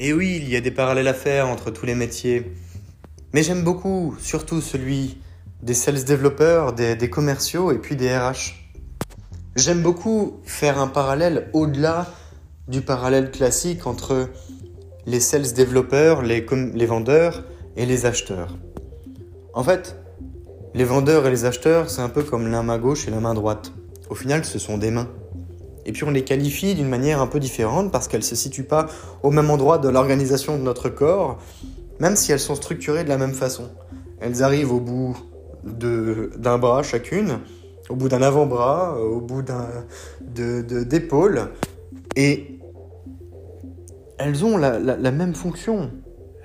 Et oui, il y a des parallèles à faire entre tous les métiers. Mais j'aime beaucoup, surtout celui des sales développeurs, des, commerciaux et puis des RH. J'aime beaucoup faire un parallèle au-delà du parallèle classique entre les sales développeurs, les vendeurs et les acheteurs. En fait, les vendeurs et les acheteurs, c'est un peu comme la main gauche et la main droite. Au final, ce sont des mains. Et puis on les qualifie d'une manière un peu différente parce qu'elles ne se situent pas au même endroit de l'organisation de notre corps, même si elles sont structurées de la même façon. Elles arrivent au bout d'un bras chacune, au bout d'un avant-bras, au bout d'épaule, et elles ont la, même fonction,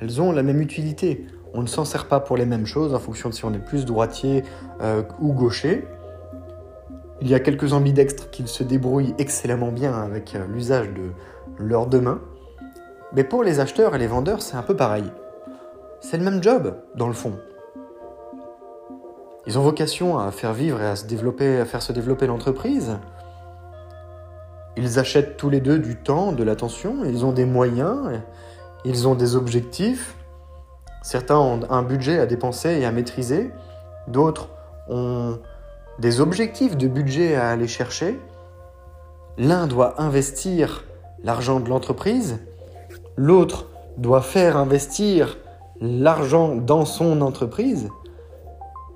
elles ont la même utilité. On ne s'en sert pas pour les mêmes choses en fonction de si on est plus droitier euh, ou gaucher. Il y a quelques ambidextres qui se débrouillent excellemment bien avec euh, l'usage de leurs deux mains. Mais pour les acheteurs et les vendeurs, c'est un peu pareil. C'est le même job, dans le fond. Ils ont vocation à faire vivre et à se développer, à faire se développer l'entreprise. Ils achètent tous les deux du temps, de l'attention, ils ont des moyens, ils ont des objectifs. Certains ont un budget à dépenser et à maîtriser, d'autres ont des objectifs de budget à aller chercher. L'un doit investir l'argent de l'entreprise, l'autre doit faire investir l'argent dans son entreprise.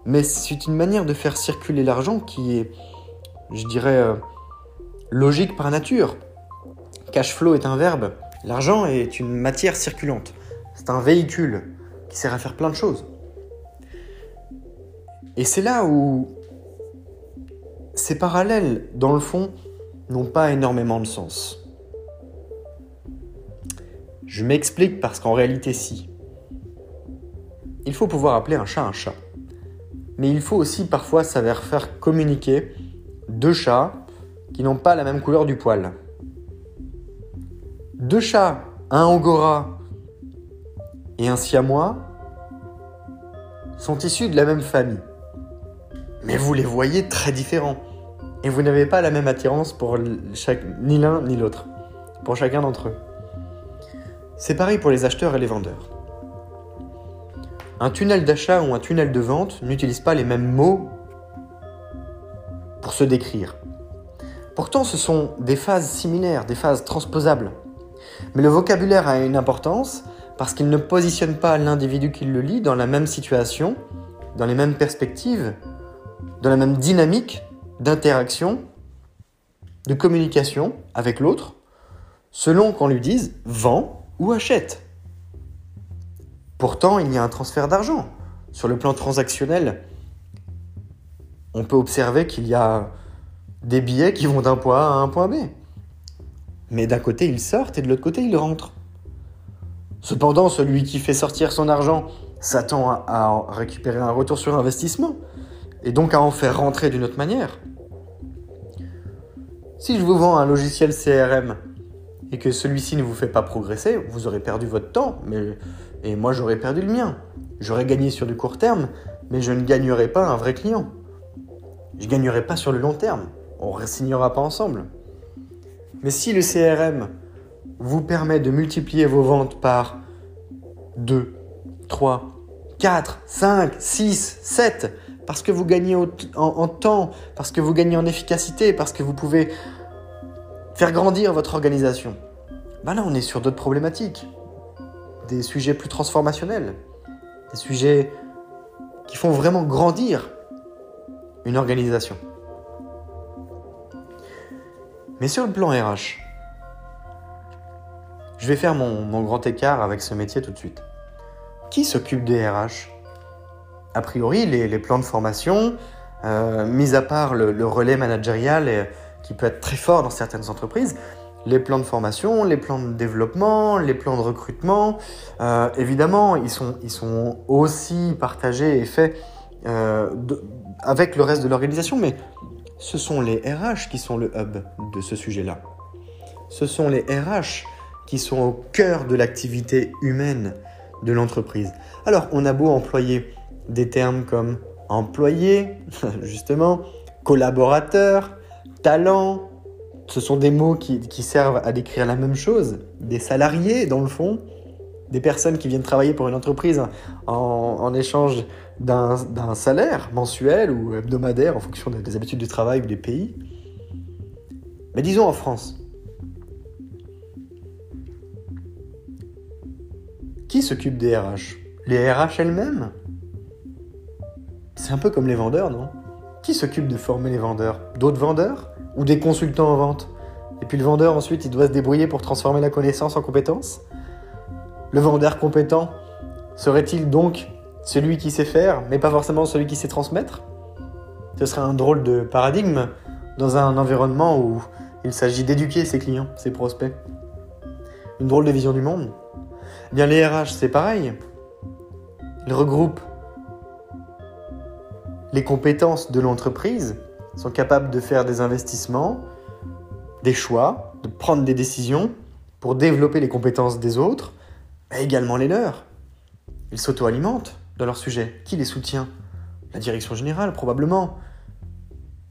Mais c'est une manière de faire circuler l'argent qui est, je dirais, euh, logique par nature. Cash flow est un verbe. L'argent est une matière circulante. C'est un véhicule qui sert à faire plein de choses. Et c'est là où ces parallèles, dans le fond, n'ont pas énormément de sens. Je m'explique parce qu'en réalité, si. Il faut pouvoir appeler un chat un chat. Mais il faut aussi parfois savoir faire communiquer deux chats qui n'ont pas la même couleur du poil. Deux chats, un angora et un siamois, sont issus de la même famille mais vous les voyez très différents. Et vous n'avez pas la même attirance pour chaque, ni l'un ni l'autre, pour chacun d'entre eux. C'est pareil pour les acheteurs et les vendeurs. Un tunnel d'achat ou un tunnel de vente n'utilise pas les mêmes mots pour se décrire. Pourtant, ce sont des phases similaires, des phases transposables. Mais le vocabulaire a une importance parce qu'il ne positionne pas l'individu qui le lit dans la même situation, dans les mêmes perspectives dans la même dynamique d'interaction, de communication avec l'autre, selon qu'on lui dise vend ou achète. Pourtant, il y a un transfert d'argent. Sur le plan transactionnel, on peut observer qu'il y a des billets qui vont d'un point A à un point B. Mais d'un côté, ils sortent et de l'autre côté, ils rentrent. Cependant, celui qui fait sortir son argent s'attend à récupérer un retour sur investissement et donc à en faire rentrer d'une autre manière. Si je vous vends un logiciel CRM et que celui-ci ne vous fait pas progresser, vous aurez perdu votre temps, mais et moi j'aurais perdu le mien. J'aurais gagné sur du court terme, mais je ne gagnerai pas un vrai client. Je ne gagnerai pas sur le long terme. On ne signera pas ensemble. Mais si le CRM vous permet de multiplier vos ventes par 2, 3, 4, 5, 6, 7, parce que vous gagnez en, temps, parce que vous gagnez en efficacité, parce que vous pouvez faire grandir votre organisation. Ben là, on est sur d'autres problématiques, des sujets plus transformationnels, des sujets qui font vraiment grandir une organisation. Mais sur le plan RH, je vais faire mon, mon grand écart avec ce métier tout de suite. Qui s'occupe des RH a priori, les, plans de formation, euh, mis à part le, relais managérial qui peut être très fort dans certaines entreprises, les plans de formation, les plans de développement, les plans de recrutement, euh, évidemment, ils sont, aussi partagés et faits euh, avec le reste de l'organisation, mais ce sont les RH qui sont le hub de ce sujet-là. Ce sont les RH qui sont au cœur de l'activité humaine de l'entreprise. Alors, on a beau employer des termes comme employé, justement, collaborateur, talent, ce sont des mots qui, servent à décrire la même chose. Des salariés, dans le fond, des personnes qui viennent travailler pour une entreprise en, en échange d'un salaire mensuel ou hebdomadaire en fonction des habitudes du travail ou des pays. Mais disons en France, qui s'occupe des RH Les RH elles-mêmes? C'est un peu comme les vendeurs, non? Qui s'occupe de former les vendeurs? D'autres vendeurs? Ou des consultants en vente? Et puis le vendeur ensuite, il doit se débrouiller pour transformer la connaissance en compétence? Le vendeur compétent serait-il donc celui qui sait faire, mais pas forcément celui qui sait transmettre? Ce serait un drôle de paradigme dans un environnement où il s'agit d'éduquer ses clients, ses prospects. Une drôle de vision du monde? Eh bien, les RH, c'est pareil. Ils regroupent les compétences de l'entreprise, sont capables de faire des investissements, des choix, de prendre des décisions pour développer les compétences des autres, mais également les leurs. Ils s'auto-alimentent dans leur sujet. Qui les soutient? La direction générale, probablement.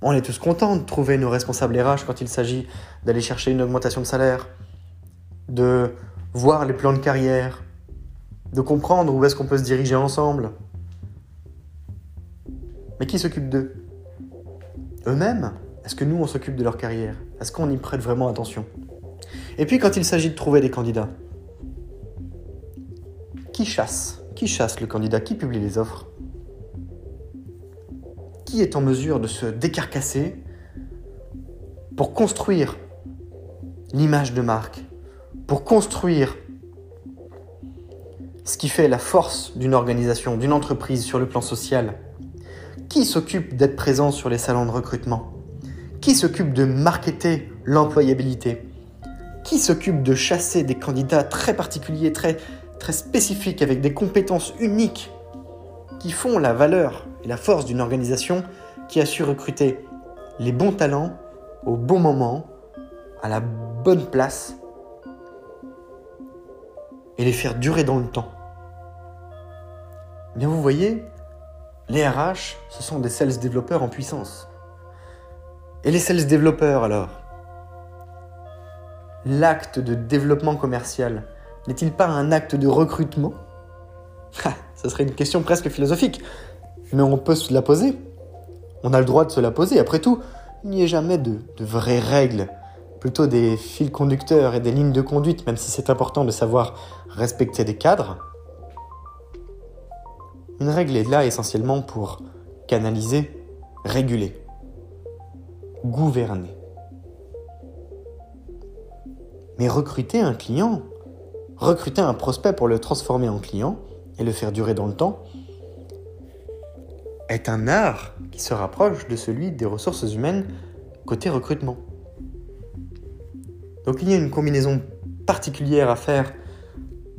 On est tous contents de trouver nos responsables RH quand il s'agit d'aller chercher une augmentation de salaire, de voir les plans de carrière, de comprendre où est-ce qu'on peut se diriger ensemble. Mais qui s'occupe d'eux? Eux-mêmes? Est-ce que nous, on s'occupe de leur carrière? Est-ce qu'on y prête vraiment attention? Et puis quand il s'agit de trouver des candidats, qui chasse? Qui chasse le candidat? Qui publie les offres? Qui est en mesure de se décarcasser pour construire l'image de marque, pour construire ce qui fait la force d'une organisation, d'une entreprise sur le plan social? Qui s'occupe d'être présent sur les salons de recrutement? Qui s'occupe de marketer l'employabilité? Qui s'occupe de chasser des candidats très particuliers, très spécifiques, avec des compétences uniques qui font la valeur et la force d'une organisation qui a su recruter les bons talents au bon moment, à la bonne place et les faire durer dans le temps? Bien vous voyez, les RH, ce sont des sales développeurs en puissance. Et les sales développeurs alors? L'acte de développement commercial, n'est-il pas un acte de recrutement? Ça serait une question presque philosophique, mais on peut se la poser. On a le droit de se la poser. Après tout, il n'y a jamais de vraies règles, plutôt des fils conducteurs et des lignes de conduite, même si c'est important de savoir respecter des cadres. Une règle est là essentiellement pour canaliser, réguler, gouverner. Mais recruter un client, recruter un prospect pour le transformer en client et le faire durer dans le temps est un art qui se rapproche de celui des ressources humaines côté recrutement. Donc il y a une combinaison particulière à faire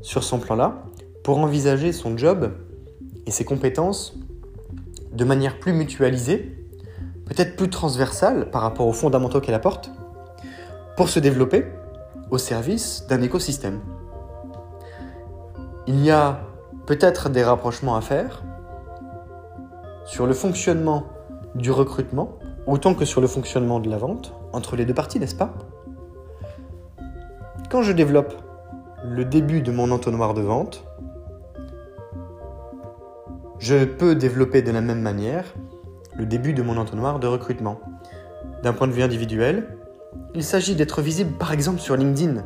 sur son plan-là pour envisager son job et ses compétences de manière plus mutualisée, peut-être plus transversale par rapport aux fondamentaux qu'elle apporte, pour se développer au service d'un écosystème. Il y a peut-être des rapprochements à faire sur le fonctionnement du recrutement, autant que sur le fonctionnement de la vente, entre les deux parties, n'est-ce pas? Quand je développe le début de mon entonnoir de vente, je peux développer de la même manière le début de mon entonnoir de recrutement. D'un point de vue individuel, il s'agit d'être visible par exemple sur LinkedIn.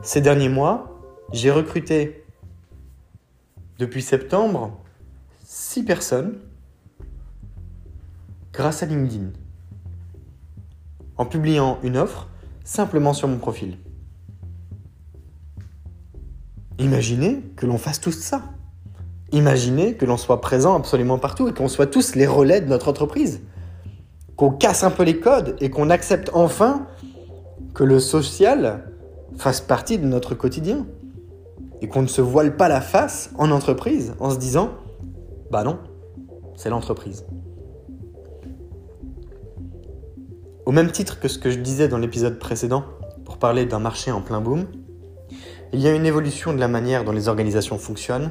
Ces derniers mois, j'ai recruté depuis septembre, 6 personnes grâce à LinkedIn. En publiant une offre simplement sur mon profil. Imaginez que l'on fasse tous ça. Imaginez que l'on soit présent absolument partout et qu'on soit tous les relais de notre entreprise. Qu'on casse un peu les codes et qu'on accepte enfin que le social fasse partie de notre quotidien et qu'on ne se voile pas la face en entreprise en se disant bah non, c'est l'entreprise. Au même titre que ce que je disais dans l'épisode précédent pour parler d'un marché en plein boom, il y a une évolution de la manière dont les organisations fonctionnent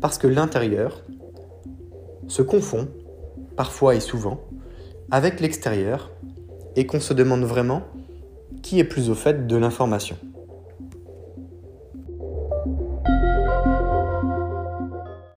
parce que l'intérieur se confond, parfois et souvent, avec l'extérieur et qu'on se demande vraiment qui est plus au fait de l'information